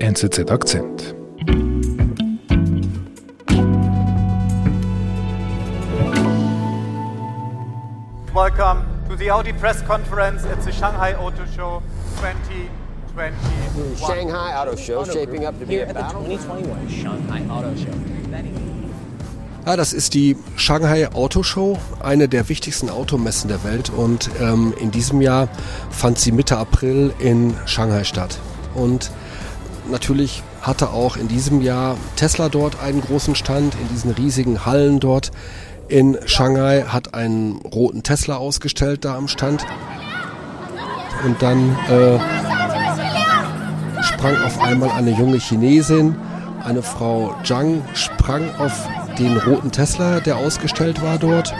NZZ Akzent. Welcome to the Audi press conference at the Shanghai Auto Show 2021. Shanghai Auto Show shaping up to be a battle. 2021 Shanghai Auto Show. Ja, das ist die Shanghai Auto Show, eine der wichtigsten Automessen der Welt und ähm, in diesem Jahr fand sie Mitte April in Shanghai statt. Und natürlich hatte auch in diesem Jahr Tesla dort einen großen Stand in diesen riesigen Hallen dort in Shanghai, hat einen roten Tesla ausgestellt da am Stand. Und dann äh, sprang auf einmal eine junge Chinesin, eine Frau Zhang, sprang auf den roten Tesla, der ausgestellt war dort,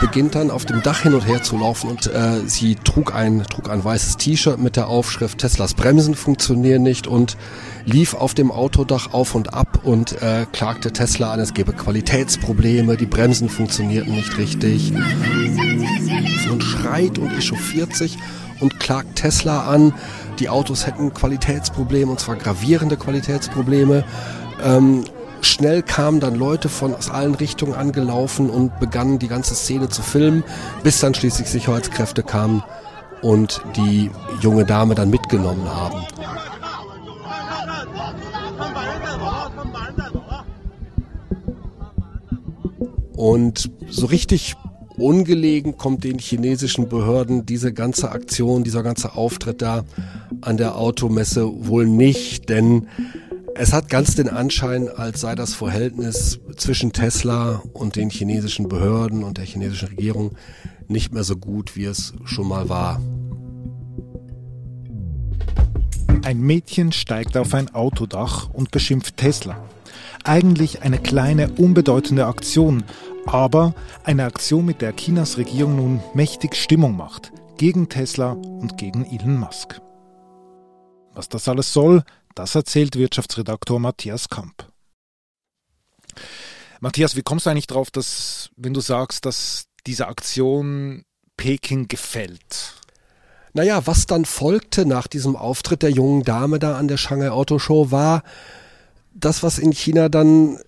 beginnt dann auf dem Dach hin und her zu laufen und äh, sie trug ein, trug ein weißes T-Shirt mit der Aufschrift Teslas Bremsen funktionieren nicht und lief auf dem Autodach auf und ab und äh, klagte Tesla an, es gebe Qualitätsprobleme, die Bremsen funktionierten nicht richtig und schreit und echauffiert sich und klagt Tesla an, die Autos hätten Qualitätsprobleme und zwar gravierende Qualitätsprobleme. Ähm, schnell kamen dann Leute von aus allen Richtungen angelaufen und begannen die ganze Szene zu filmen, bis dann schließlich Sicherheitskräfte kamen und die junge Dame dann mitgenommen haben. Und so richtig ungelegen kommt den chinesischen Behörden diese ganze Aktion, dieser ganze Auftritt da an der Automesse wohl nicht, denn es hat ganz den Anschein, als sei das Verhältnis zwischen Tesla und den chinesischen Behörden und der chinesischen Regierung nicht mehr so gut, wie es schon mal war. Ein Mädchen steigt auf ein Autodach und beschimpft Tesla. Eigentlich eine kleine, unbedeutende Aktion, aber eine Aktion, mit der Chinas Regierung nun mächtig Stimmung macht. Gegen Tesla und gegen Elon Musk. Was das alles soll, das erzählt Wirtschaftsredaktor Matthias Kamp. Matthias, wie kommst du eigentlich drauf, dass, wenn du sagst, dass diese Aktion Peking gefällt? Naja, was dann folgte nach diesem Auftritt der jungen Dame da an der Shanghai Auto Show war das, was in China dann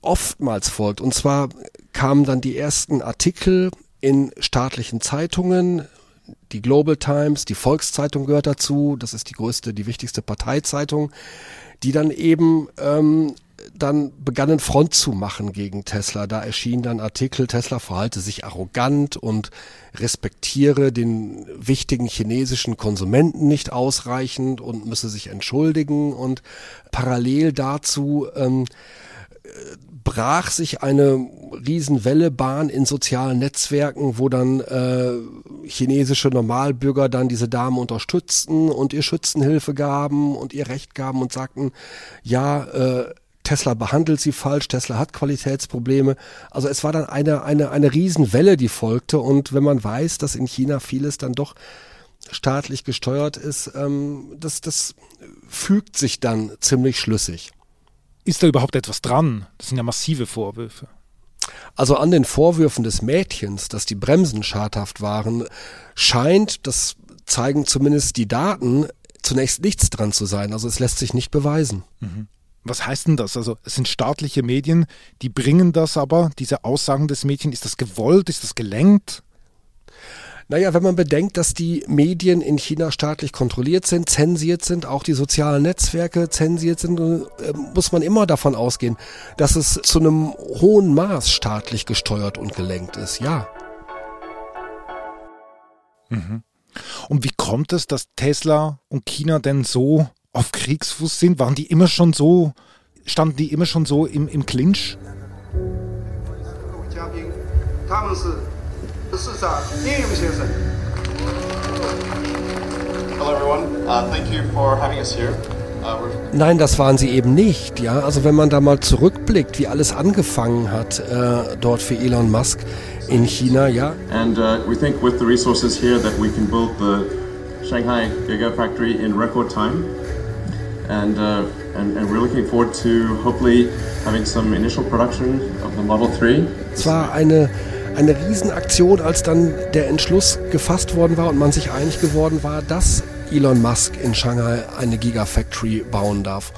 oftmals folgt. Und zwar kamen dann die ersten Artikel in staatlichen Zeitungen, die Global Times, die Volkszeitung gehört dazu, das ist die größte, die wichtigste Parteizeitung, die dann eben ähm, dann begannen Front zu machen gegen Tesla. Da erschien dann Artikel, Tesla verhalte sich arrogant und respektiere den wichtigen chinesischen Konsumenten nicht ausreichend und müsse sich entschuldigen. Und parallel dazu ähm, brach sich eine Riesenwelle Bahn in sozialen Netzwerken, wo dann äh, chinesische Normalbürger dann diese Dame unterstützten und ihr Schützenhilfe gaben und ihr Recht gaben und sagten, ja, äh, Tesla behandelt sie falsch, Tesla hat Qualitätsprobleme. Also es war dann eine, eine, eine Riesenwelle, die folgte. Und wenn man weiß, dass in China vieles dann doch staatlich gesteuert ist, ähm, das, das fügt sich dann ziemlich schlüssig. Ist da überhaupt etwas dran? Das sind ja massive Vorwürfe. Also an den Vorwürfen des Mädchens, dass die Bremsen schadhaft waren, scheint, das zeigen zumindest die Daten, zunächst nichts dran zu sein. Also es lässt sich nicht beweisen. Mhm. Was heißt denn das? Also es sind staatliche Medien, die bringen das aber, diese Aussagen des Mädchens, ist das gewollt, ist das gelenkt? Naja, wenn man bedenkt, dass die Medien in China staatlich kontrolliert sind, zensiert sind, auch die sozialen Netzwerke zensiert sind, äh, muss man immer davon ausgehen, dass es zu einem hohen Maß staatlich gesteuert und gelenkt ist, ja. Mhm. Und wie kommt es, dass Tesla und China denn so auf Kriegsfuß sind? Waren die immer schon so, standen die immer schon so im, im Clinch? Hello everyone. Uh, thank you for having us here. Uh, Nein, das waren sie eben nicht. Ja, also wenn man da mal zurückblickt, wie alles angefangen hat äh, dort für Elon Musk in China, ja. and uh, we think with the resources here that we can build the Shanghai Gigafactory in record time. And, uh, and, and we're looking forward to hopefully having some initial production of the Model 3. Es war eine eine Riesenaktion, als dann der Entschluss gefasst worden war und man sich einig geworden war, dass Elon Musk in Shanghai eine Gigafactory bauen darf.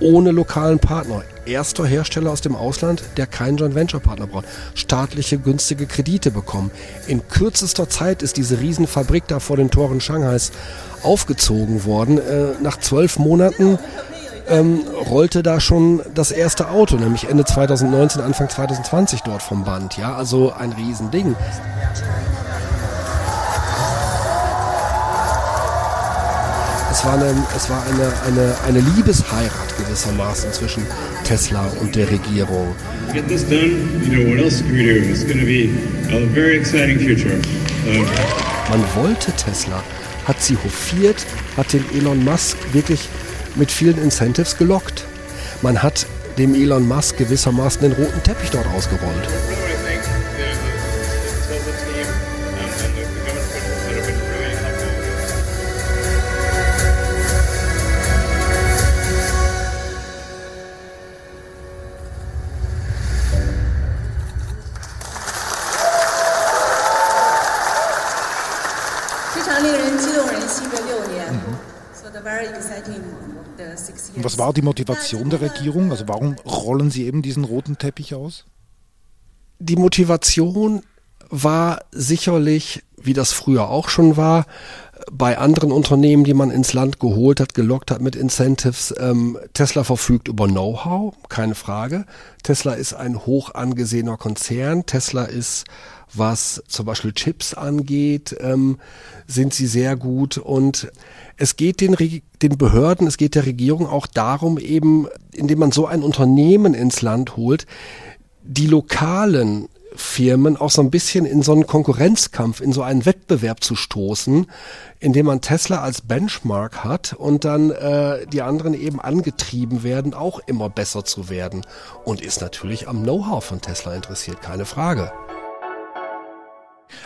Ohne lokalen Partner. Erster Hersteller aus dem Ausland, der keinen Joint Venture Partner braucht. Staatliche günstige Kredite bekommen. In kürzester Zeit ist diese Riesenfabrik da vor den Toren Shanghais aufgezogen worden. Äh, nach zwölf Monaten ähm, rollte da schon das erste Auto, nämlich Ende 2019, Anfang 2020 dort vom Band. Ja, also ein Riesending. Es war, eine, es war eine, eine, eine Liebesheirat gewissermaßen zwischen Tesla und der Regierung. Get this done, you know, what else can we do? It's going to be a very exciting future. Uh, Man wollte Tesla, hat sie hofiert, hat den Elon Musk wirklich mit vielen Incentives gelockt. Man hat dem Elon Musk gewissermaßen den roten Teppich dort ausgerollt. War die Motivation der Regierung? Also warum rollen sie eben diesen roten Teppich aus? Die Motivation war sicherlich, wie das früher auch schon war, bei anderen Unternehmen, die man ins Land geholt hat, gelockt hat mit Incentives. Ähm, Tesla verfügt über Know-how, keine Frage. Tesla ist ein hoch angesehener Konzern. Tesla ist, was zum Beispiel Chips angeht, ähm, sind sie sehr gut. Und es geht den, den Behörden, es geht der Regierung auch darum, eben, indem man so ein Unternehmen ins Land holt, die lokalen Firmen auch so ein bisschen in so einen Konkurrenzkampf, in so einen Wettbewerb zu stoßen, indem man Tesla als Benchmark hat und dann äh, die anderen eben angetrieben werden, auch immer besser zu werden. Und ist natürlich am Know-how von Tesla interessiert, keine Frage.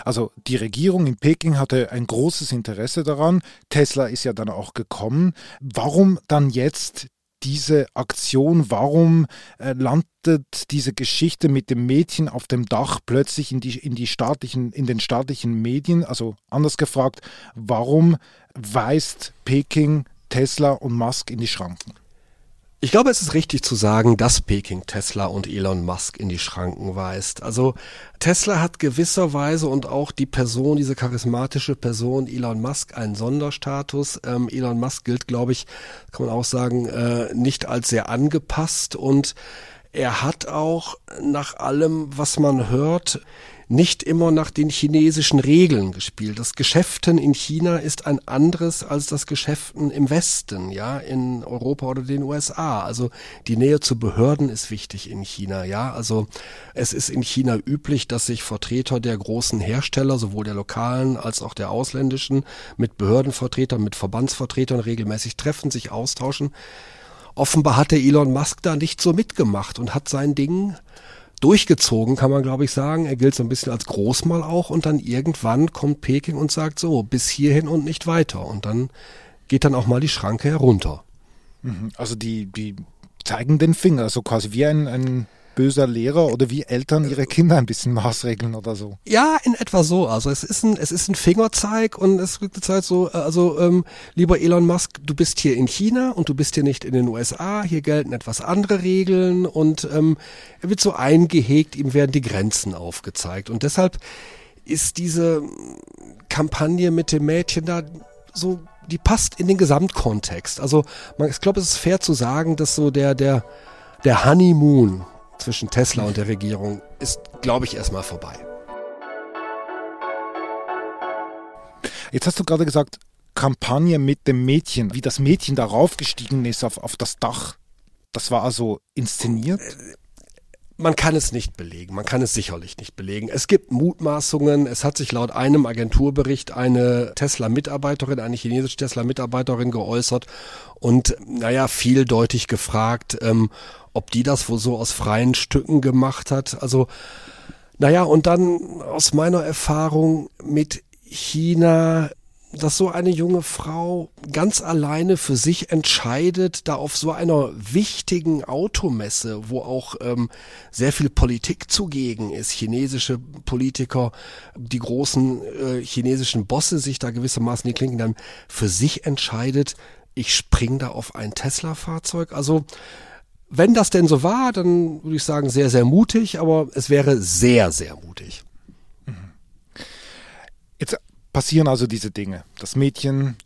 Also die Regierung in Peking hatte ein großes Interesse daran. Tesla ist ja dann auch gekommen. Warum dann jetzt diese Aktion? Warum äh, landet diese Geschichte mit dem Mädchen auf dem Dach plötzlich in die, in die staatlichen, in den staatlichen Medien? Also anders gefragt, warum weist Peking Tesla und Musk in die Schranken? Ich glaube, es ist richtig zu sagen, dass Peking Tesla und Elon Musk in die Schranken weist. Also Tesla hat gewisserweise und auch die Person, diese charismatische Person Elon Musk einen Sonderstatus. Ähm, Elon Musk gilt, glaube ich, kann man auch sagen, äh, nicht als sehr angepasst und er hat auch nach allem, was man hört, nicht immer nach den chinesischen Regeln gespielt. Das Geschäften in China ist ein anderes als das Geschäften im Westen, ja, in Europa oder den USA. Also die Nähe zu Behörden ist wichtig in China, ja. Also es ist in China üblich, dass sich Vertreter der großen Hersteller, sowohl der lokalen als auch der ausländischen, mit Behördenvertretern, mit Verbandsvertretern regelmäßig treffen, sich austauschen. Offenbar hat der Elon Musk da nicht so mitgemacht und hat sein Ding durchgezogen, kann man glaube ich sagen. Er gilt so ein bisschen als Großmal auch und dann irgendwann kommt Peking und sagt so, bis hierhin und nicht weiter. Und dann geht dann auch mal die Schranke herunter. Also die, die zeigen den Finger, so quasi wie ein, ein böser Lehrer oder wie Eltern ihre Kinder ein bisschen maßregeln oder so. Ja, in etwa so. Also es ist ein, es ist ein Fingerzeig und es wird gezeigt so, äh, also ähm, lieber Elon Musk, du bist hier in China und du bist hier nicht in den USA. Hier gelten etwas andere Regeln und ähm, er wird so eingehegt, ihm werden die Grenzen aufgezeigt und deshalb ist diese Kampagne mit dem Mädchen da so, die passt in den Gesamtkontext. Also man, ich glaube, es ist fair zu sagen, dass so der der der Honeymoon zwischen Tesla und der Regierung ist, glaube ich, erstmal vorbei. Jetzt hast du gerade gesagt, Kampagne mit dem Mädchen, wie das Mädchen darauf gestiegen ist auf, auf das Dach. Das war also inszeniert? Man kann es nicht belegen, man kann es sicherlich nicht belegen. Es gibt Mutmaßungen, es hat sich laut einem Agenturbericht eine Tesla-Mitarbeiterin, eine chinesische Tesla-Mitarbeiterin geäußert und naja, vieldeutig gefragt, ähm, ob die das wohl so aus freien Stücken gemacht hat. Also naja, und dann aus meiner Erfahrung mit China dass so eine junge Frau ganz alleine für sich entscheidet, da auf so einer wichtigen Automesse, wo auch ähm, sehr viel Politik zugegen ist, chinesische Politiker, die großen äh, chinesischen Bosse sich da gewissermaßen die Klinken dann für sich entscheidet, ich spring da auf ein Tesla-Fahrzeug. Also wenn das denn so war, dann würde ich sagen, sehr, sehr mutig, aber es wäre sehr, sehr mutig. Passieren also diese Dinge. Das Mädchen,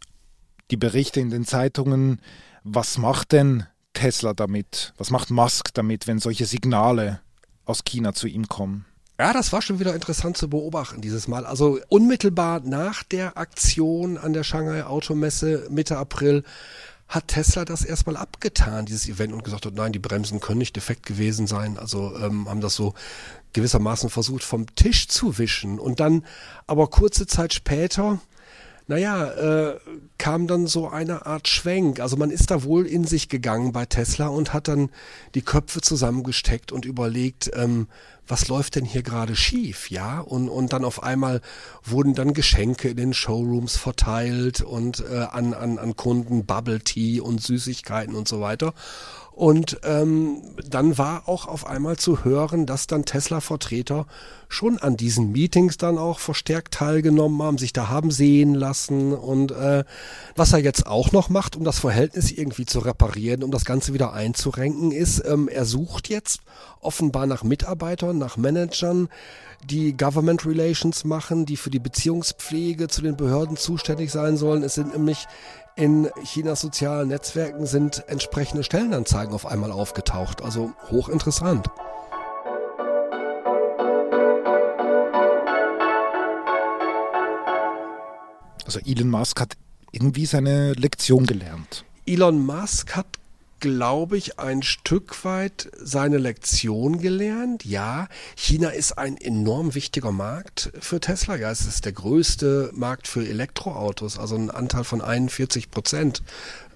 die Berichte in den Zeitungen. Was macht denn Tesla damit? Was macht Musk damit, wenn solche Signale aus China zu ihm kommen? Ja, das war schon wieder interessant zu beobachten dieses Mal. Also unmittelbar nach der Aktion an der Shanghai Automesse Mitte April hat Tesla das erstmal abgetan, dieses Event, und gesagt hat, nein, die Bremsen können nicht defekt gewesen sein. Also ähm, haben das so gewissermaßen versucht vom Tisch zu wischen. Und dann aber kurze Zeit später, naja, äh, kam dann so eine Art Schwenk. Also man ist da wohl in sich gegangen bei Tesla und hat dann die Köpfe zusammengesteckt und überlegt, ähm, was läuft denn hier gerade schief, ja? Und, und dann auf einmal wurden dann Geschenke in den Showrooms verteilt und äh, an, an, an Kunden Bubble Tea und Süßigkeiten und so weiter. Und ähm, dann war auch auf einmal zu hören, dass dann Tesla-Vertreter schon an diesen Meetings dann auch verstärkt teilgenommen haben, sich da haben sehen lassen. Und äh, was er jetzt auch noch macht, um das Verhältnis irgendwie zu reparieren, um das Ganze wieder einzurenken, ist, ähm, er sucht jetzt offenbar nach Mitarbeitern, nach Managern, die Government Relations machen, die für die Beziehungspflege zu den Behörden zuständig sein sollen. Es sind nämlich in Chinas sozialen Netzwerken sind entsprechende Stellenanzeigen auf einmal aufgetaucht. Also hochinteressant. Also Elon Musk hat irgendwie seine Lektion gelernt. Elon Musk hat glaube ich, ein Stück weit seine Lektion gelernt. Ja, China ist ein enorm wichtiger Markt für Tesla. Ja, es ist der größte Markt für Elektroautos, also ein Anteil von 41 Prozent.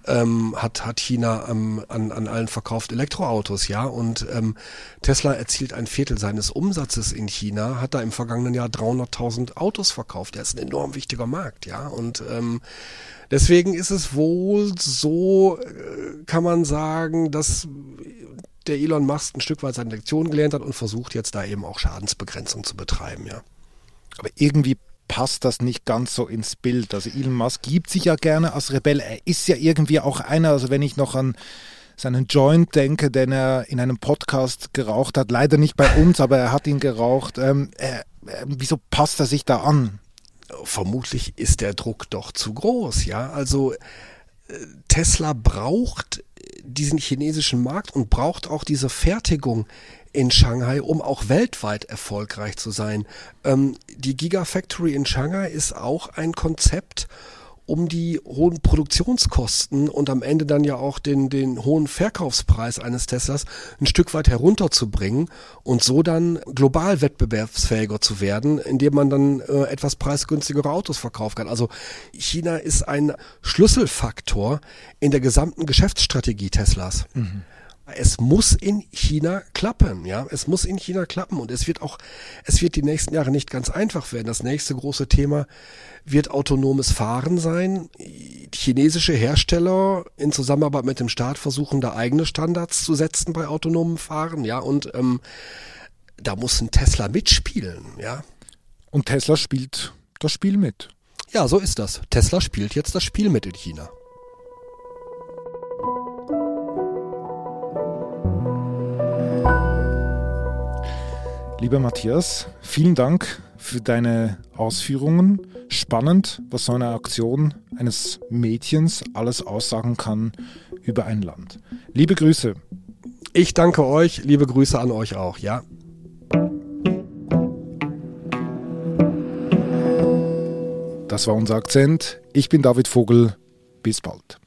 Ähm, hat, hat China ähm, an, an allen verkauft Elektroautos, ja. Und ähm, Tesla erzielt ein Viertel seines Umsatzes in China, hat da im vergangenen Jahr 300.000 Autos verkauft. Der ist ein enorm wichtiger Markt, ja. Und ähm, Deswegen ist es wohl so, äh, kann man sagen, dass der Elon Musk ein Stück weit seine Lektion gelernt hat und versucht jetzt da eben auch Schadensbegrenzung zu betreiben, ja. Aber irgendwie passt das nicht ganz so ins Bild. Also Elon Musk gibt sich ja gerne als Rebell. Er ist ja irgendwie auch einer, also wenn ich noch an seinen Joint denke, den er in einem Podcast geraucht hat, leider nicht bei uns, aber er hat ihn geraucht. Ähm, äh, äh, wieso passt er sich da an? vermutlich ist der Druck doch zu groß, ja. Also Tesla braucht diesen chinesischen Markt und braucht auch diese Fertigung in Shanghai, um auch weltweit erfolgreich zu sein. Ähm, die Gigafactory in Shanghai ist auch ein Konzept, um die hohen Produktionskosten und am Ende dann ja auch den, den hohen Verkaufspreis eines Teslas ein Stück weit herunterzubringen und so dann global wettbewerbsfähiger zu werden, indem man dann äh, etwas preisgünstigere Autos verkaufen kann. Also China ist ein Schlüsselfaktor in der gesamten Geschäftsstrategie Teslas. Mhm es muss in China klappen, ja. Es muss in China klappen und es wird auch, es wird die nächsten Jahre nicht ganz einfach werden. Das nächste große Thema wird autonomes Fahren sein. Chinesische Hersteller in Zusammenarbeit mit dem Staat versuchen da eigene Standards zu setzen bei autonomem Fahren, ja. Und ähm, da muss ein Tesla mitspielen, ja. Und Tesla spielt das Spiel mit. Ja, so ist das. Tesla spielt jetzt das Spiel mit in China. Lieber Matthias, vielen Dank für deine Ausführungen. Spannend, was so eine Aktion eines Mädchens alles aussagen kann über ein Land. Liebe Grüße. Ich danke euch, liebe Grüße an euch auch, ja. Das war unser Akzent. Ich bin David Vogel. Bis bald.